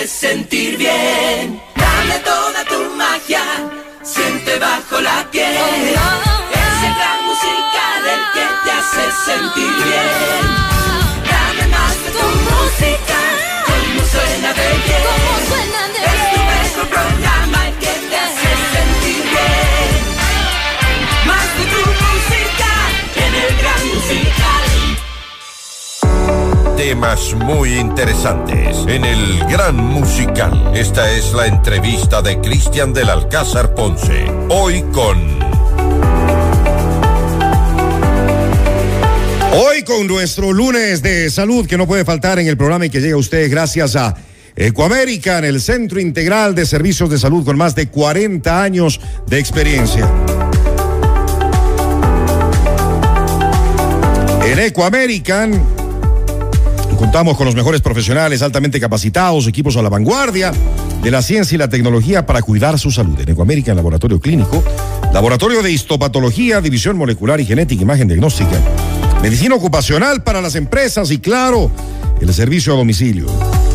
hace sentir bien. Dame toda tu magia, siente bajo la piel. Ese gran musical el que te hace sentir bien. Dame más de tu música, como suena de bien. Es tu mejor programa Temas muy interesantes en el Gran Musical. Esta es la entrevista de Cristian del Alcázar Ponce. Hoy con... Hoy con nuestro lunes de salud que no puede faltar en el programa y que llega a ustedes gracias a Ecoamérica, el Centro Integral de Servicios de Salud con más de 40 años de experiencia. En Ecoamerican contamos con los mejores profesionales altamente capacitados, equipos a la vanguardia de la ciencia y la tecnología para cuidar su salud. En Ecoamerican Laboratorio Clínico, Laboratorio de Histopatología, División Molecular y Genética, Imagen Diagnóstica, Medicina Ocupacional para las empresas y claro, el servicio a domicilio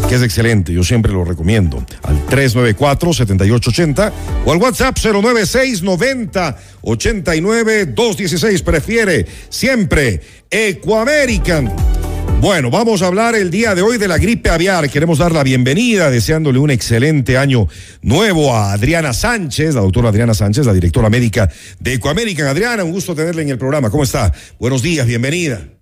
que es excelente, yo siempre lo recomiendo, al 394-7880 o al WhatsApp 096-90-89-216, prefiere siempre Ecoamerican. Bueno, vamos a hablar el día de hoy de la gripe aviar. Queremos dar la bienvenida, deseándole un excelente año nuevo a Adriana Sánchez, la doctora Adriana Sánchez, la directora médica de Ecoamerican. Adriana, un gusto tenerla en el programa. ¿Cómo está? Buenos días, bienvenida.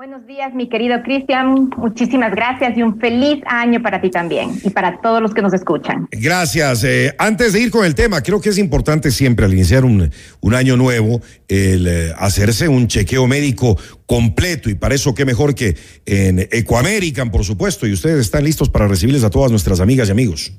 Buenos días, mi querido Cristian. Muchísimas gracias y un feliz año para ti también y para todos los que nos escuchan. Gracias. Eh, antes de ir con el tema, creo que es importante siempre al iniciar un, un año nuevo el eh, hacerse un chequeo médico completo y para eso qué mejor que en Ecoamerican, por supuesto, y ustedes están listos para recibirles a todas nuestras amigas y amigos.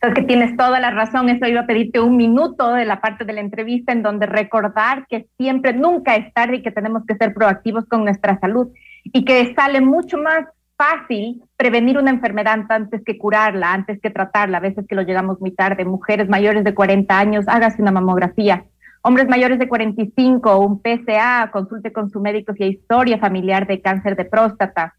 Sabes que tienes toda la razón. Eso iba a pedirte un minuto de la parte de la entrevista en donde recordar que siempre, nunca es tarde y que tenemos que ser proactivos con nuestra salud y que sale mucho más fácil prevenir una enfermedad antes que curarla, antes que tratarla. A veces que lo llegamos muy tarde. Mujeres mayores de 40 años, hágase una mamografía. Hombres mayores de 45, un PSA, consulte con su médico si hay historia familiar de cáncer de próstata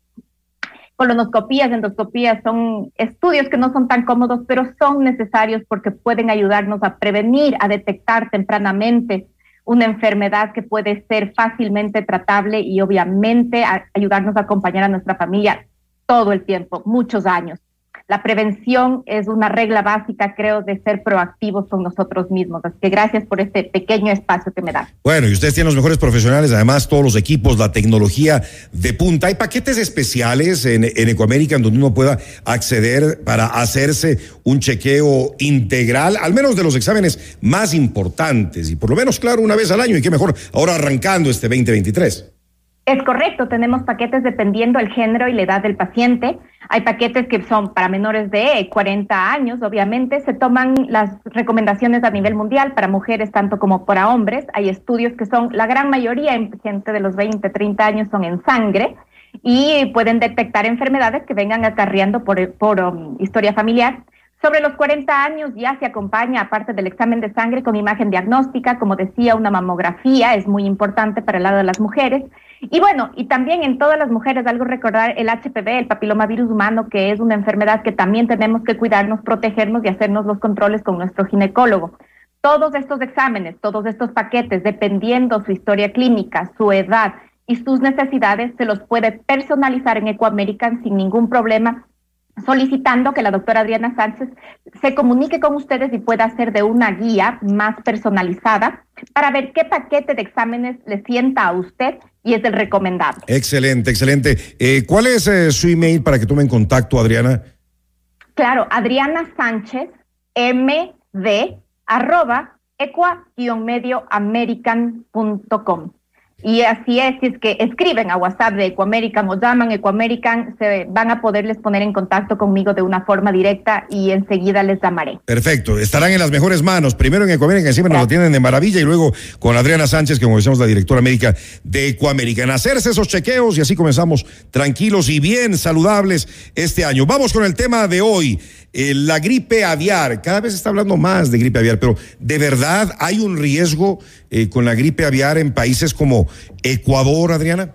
colonoscopías, endoscopías, son estudios que no son tan cómodos, pero son necesarios porque pueden ayudarnos a prevenir, a detectar tempranamente una enfermedad que puede ser fácilmente tratable y obviamente ayudarnos a acompañar a nuestra familia todo el tiempo, muchos años. La prevención es una regla básica, creo, de ser proactivos con nosotros mismos. Así que gracias por este pequeño espacio que me da. Bueno, y ustedes tienen los mejores profesionales, además todos los equipos, la tecnología de punta. Hay paquetes especiales en, en Ecoamérica en donde uno pueda acceder para hacerse un chequeo integral, al menos de los exámenes más importantes, y por lo menos, claro, una vez al año, y qué mejor ahora arrancando este 2023. Es correcto, tenemos paquetes dependiendo el género y la edad del paciente. Hay paquetes que son para menores de 40 años, obviamente. Se toman las recomendaciones a nivel mundial para mujeres tanto como para hombres. Hay estudios que son, la gran mayoría en gente de los 20, 30 años son en sangre y pueden detectar enfermedades que vengan acarreando por, por um, historia familiar. Sobre los 40 años ya se acompaña, aparte del examen de sangre, con imagen diagnóstica, como decía, una mamografía es muy importante para el lado de las mujeres. Y bueno, y también en todas las mujeres, algo recordar el HPV, el papilomavirus humano, que es una enfermedad que también tenemos que cuidarnos, protegernos y hacernos los controles con nuestro ginecólogo. Todos estos exámenes, todos estos paquetes, dependiendo su historia clínica, su edad y sus necesidades, se los puede personalizar en Ecoamerican sin ningún problema solicitando que la doctora Adriana Sánchez se comunique con ustedes y pueda hacer de una guía más personalizada para ver qué paquete de exámenes le sienta a usted y es el recomendable. Excelente, excelente. Eh, ¿Cuál es eh, su email para que tomen contacto, Adriana? Claro, Adriana Sánchez, md, arroba, equa-medioamerican.com. Y así es, si es que escriben a WhatsApp de Ecoamerican o llaman Ecoamerican, se van a poderles poner en contacto conmigo de una forma directa y enseguida les llamaré. Perfecto, estarán en las mejores manos. Primero en Ecoamerican, siempre nos lo tienen de maravilla, y luego con Adriana Sánchez, que como decíamos, la directora médica de Ecoamerican. Hacerse esos chequeos y así comenzamos tranquilos y bien saludables este año. Vamos con el tema de hoy. Eh, la gripe aviar, cada vez se está hablando más de gripe aviar, pero ¿de verdad hay un riesgo eh, con la gripe aviar en países como Ecuador, Adriana?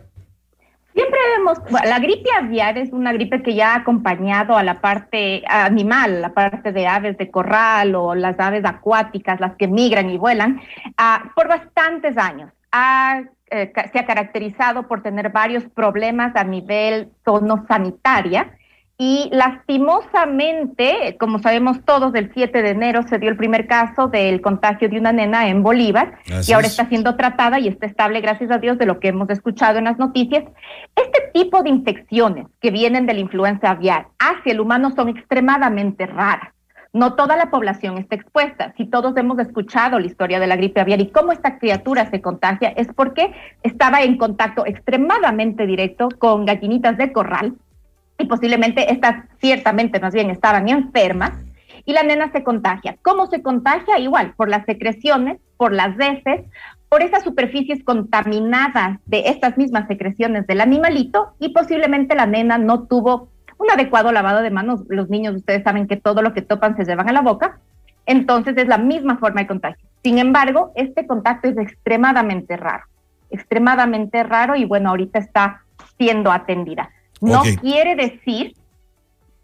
Siempre tenemos, la gripe aviar es una gripe que ya ha acompañado a la parte animal, la parte de aves de corral o las aves acuáticas, las que migran y vuelan, uh, por bastantes años. Ha, eh, se ha caracterizado por tener varios problemas a nivel tono sanitaria y lastimosamente, como sabemos todos, del 7 de enero se dio el primer caso del contagio de una nena en Bolívar y ahora es. está siendo tratada y está estable, gracias a Dios, de lo que hemos escuchado en las noticias. Este tipo de infecciones que vienen de la influenza aviar hacia el humano son extremadamente raras. No toda la población está expuesta. Si todos hemos escuchado la historia de la gripe aviar y cómo esta criatura se contagia, es porque estaba en contacto extremadamente directo con gallinitas de corral y posiblemente estas ciertamente más bien estaban enfermas y la nena se contagia. ¿Cómo se contagia? Igual, por las secreciones, por las heces, por esas superficies contaminadas de estas mismas secreciones del animalito y posiblemente la nena no tuvo un adecuado lavado de manos. Los niños, ustedes saben que todo lo que topan se llevan a la boca. Entonces es la misma forma de contagio. Sin embargo, este contacto es extremadamente raro, extremadamente raro y bueno, ahorita está siendo atendida. No quiere decir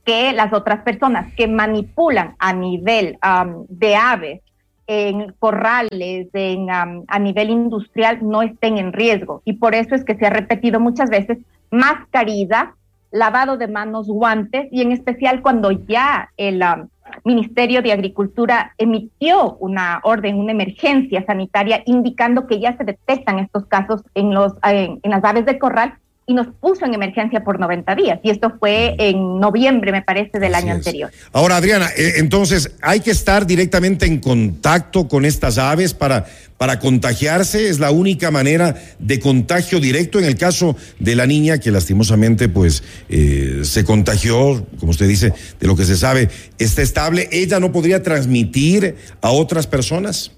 que las otras personas que manipulan a nivel am, de aves en corrales, en, am, a nivel industrial, no estén en riesgo. Y por eso es que se ha repetido muchas veces mascarilla, lavado de manos, guantes, y en especial cuando ya el am, Ministerio de Agricultura emitió una orden, una emergencia sanitaria, indicando que ya se detectan estos casos en, los, en, en las aves de corral y nos puso en emergencia por 90 días. Y esto fue en noviembre, me parece, del Así año es. anterior. Ahora, Adriana, eh, entonces, ¿hay que estar directamente en contacto con estas aves para, para contagiarse? ¿Es la única manera de contagio directo en el caso de la niña que lastimosamente pues eh, se contagió, como usted dice, de lo que se sabe, está estable? ¿Ella no podría transmitir a otras personas?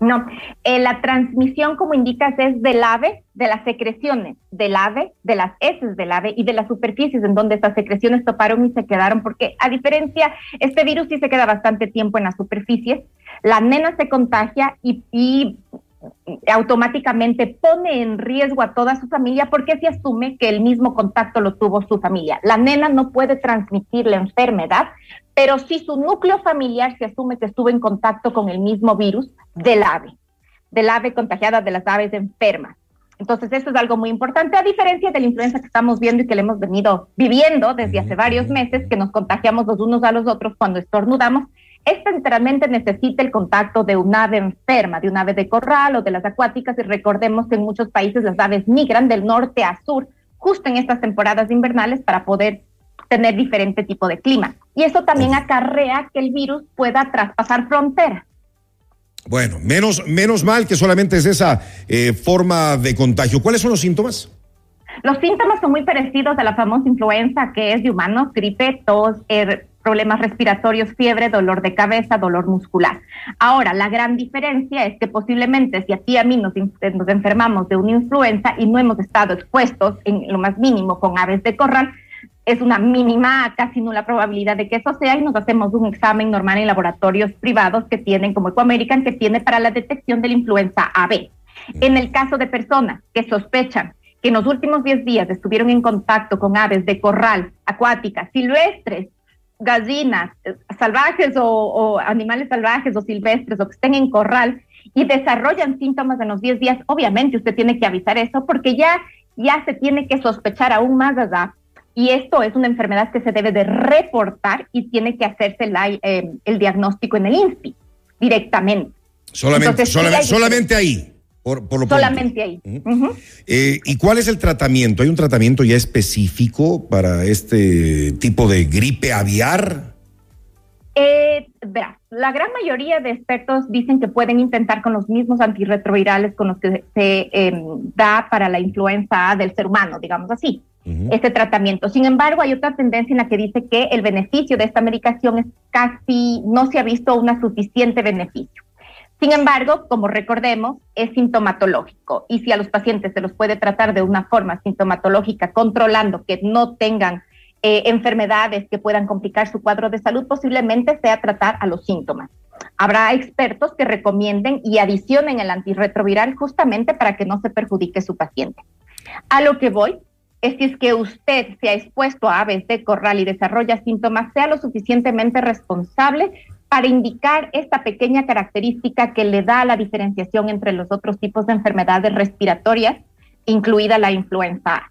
No, eh, la transmisión, como indicas, es del ave, de las secreciones del ave, de las heces del ave y de las superficies en donde esas secreciones toparon y se quedaron, porque a diferencia, este virus sí se queda bastante tiempo en las superficies, la nena se contagia y, y automáticamente pone en riesgo a toda su familia porque se asume que el mismo contacto lo tuvo su familia. La nena no puede transmitir la enfermedad, pero sí su núcleo familiar se asume que estuvo en contacto con el mismo virus del ave, del ave contagiada, de las aves enfermas. Entonces, eso es algo muy importante, a diferencia de la influenza que estamos viendo y que le hemos venido viviendo desde hace varios meses, que nos contagiamos los unos a los otros cuando estornudamos. Esta literalmente necesita el contacto de un ave enferma, de un ave de corral o de las acuáticas, y recordemos que en muchos países las aves migran del norte a sur justo en estas temporadas invernales para poder tener diferente tipo de clima. Y eso también acarrea que el virus pueda traspasar fronteras. Bueno, menos, menos mal que solamente es esa eh, forma de contagio. ¿Cuáles son los síntomas? Los síntomas son muy parecidos a la famosa influenza, que es de humanos, gripe, tos, er, problemas respiratorios, fiebre, dolor de cabeza, dolor muscular. Ahora, la gran diferencia es que posiblemente si a ti y a mí nos, nos enfermamos de una influenza y no hemos estado expuestos en lo más mínimo con aves de corral, es una mínima, casi nula probabilidad de que eso sea y nos hacemos un examen normal en laboratorios privados que tienen, como Ecoamerican, que tiene para la detección de la influenza AB. En el caso de personas que sospechan que en los últimos 10 días estuvieron en contacto con aves de corral, acuáticas, silvestres, gallinas, eh, salvajes o, o, animales salvajes o silvestres o que estén en corral y desarrollan síntomas en los 10 días, obviamente usted tiene que avisar eso porque ya, ya se tiene que sospechar aún más allá. Y esto es una enfermedad que se debe de reportar y tiene que hacerse la, eh, el diagnóstico en el INSPI directamente. Solamente, Entonces, solamente, sí solamente ahí. Por, por lo solamente ahí. Uh -huh. Eh, ¿Y cuál es el tratamiento? ¿Hay un tratamiento ya específico para este tipo de gripe aviar? Eh, verá, la gran mayoría de expertos dicen que pueden intentar con los mismos antirretrovirales con los que se eh, da para la influenza A del ser humano, digamos así, uh -huh. este tratamiento. Sin embargo, hay otra tendencia en la que dice que el beneficio de esta medicación es casi, no se ha visto una suficiente beneficio. Sin embargo, como recordemos, es sintomatológico y si a los pacientes se los puede tratar de una forma sintomatológica, controlando que no tengan eh, enfermedades que puedan complicar su cuadro de salud, posiblemente sea tratar a los síntomas. Habrá expertos que recomienden y adicionen el antirretroviral justamente para que no se perjudique su paciente. A lo que voy es si es que usted se ha expuesto a aves de corral y desarrolla síntomas, sea lo suficientemente responsable para indicar esta pequeña característica que le da la diferenciación entre los otros tipos de enfermedades respiratorias, incluida la influenza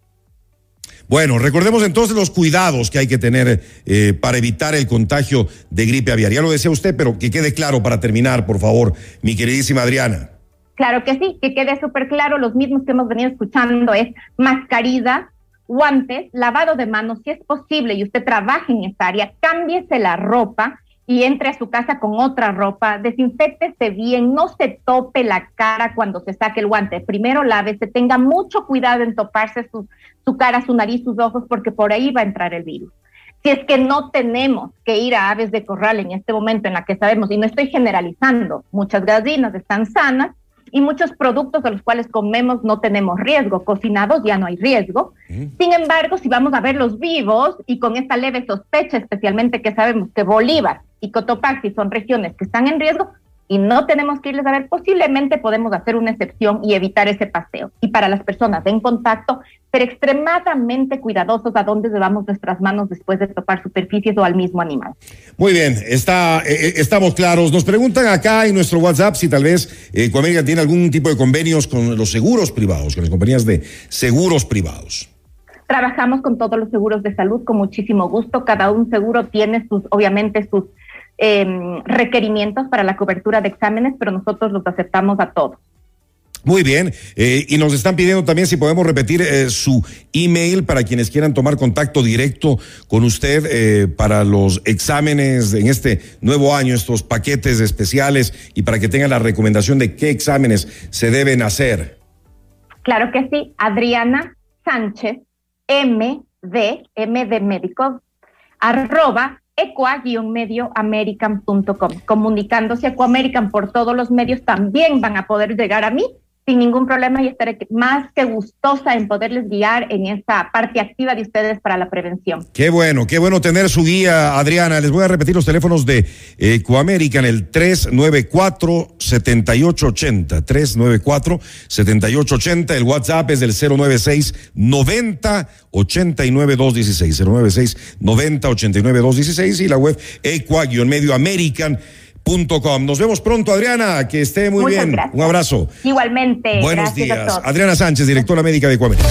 bueno, recordemos entonces los cuidados que hay que tener eh, para evitar el contagio de gripe aviar. Ya lo decía usted, pero que quede claro para terminar, por favor, mi queridísima Adriana. Claro que sí, que quede súper claro, los mismos que hemos venido escuchando es mascarilla, guantes, lavado de manos, si es posible y usted trabaja en esa área, cámbiese la ropa y entre a su casa con otra ropa, desinfectese bien, no se tope la cara cuando se saque el guante. Primero lávese, tenga mucho cuidado en toparse su, su cara, su nariz, sus ojos, porque por ahí va a entrar el virus. Si es que no tenemos que ir a aves de corral en este momento en la que sabemos, y no estoy generalizando, muchas gallinas están sanas, y muchos productos de los cuales comemos no tenemos riesgo, cocinados ya no hay riesgo. Sin embargo, si vamos a ver los vivos y con esta leve sospecha, especialmente que sabemos que Bolívar y Cotopaxi son regiones que están en riesgo y no tenemos que irles a ver, posiblemente podemos hacer una excepción y evitar ese paseo. Y para las personas en contacto, ser extremadamente cuidadosos a dónde llevamos nuestras manos después de tocar superficies o al mismo animal. Muy bien, está, eh, eh, estamos claros. Nos preguntan acá en nuestro WhatsApp si tal vez eh, tiene algún tipo de convenios con los seguros privados, con las compañías de seguros privados. Trabajamos con todos los seguros de salud con muchísimo gusto. Cada un seguro tiene sus, obviamente, sus Em, requerimientos para la cobertura de exámenes, pero nosotros los aceptamos a todos. Muy bien, eh, y nos están pidiendo también si podemos repetir eh, su email para quienes quieran tomar contacto directo con usted eh, para los exámenes en este nuevo año, estos paquetes especiales y para que tengan la recomendación de qué exámenes se deben hacer. Claro que sí, Adriana Sánchez, M de, M de médico, arroba equa-medioamerican.com. Comunicándose a Ecoamerican por todos los medios también van a poder llegar a mí sin ningún problema y estaré más que gustosa en poderles guiar en esta parte activa de ustedes para la prevención. Qué bueno, qué bueno tener su guía, Adriana. Les voy a repetir los teléfonos de Ecoamerican, el 394-7880, 394-7880, el WhatsApp es del 096 90 89 216, 096 90 89 216 y la web equa-medioamerican nos vemos pronto, Adriana. Que esté muy bien. Un abrazo. Igualmente. Buenos días. Adriana Sánchez, directora médica de Cuamérica.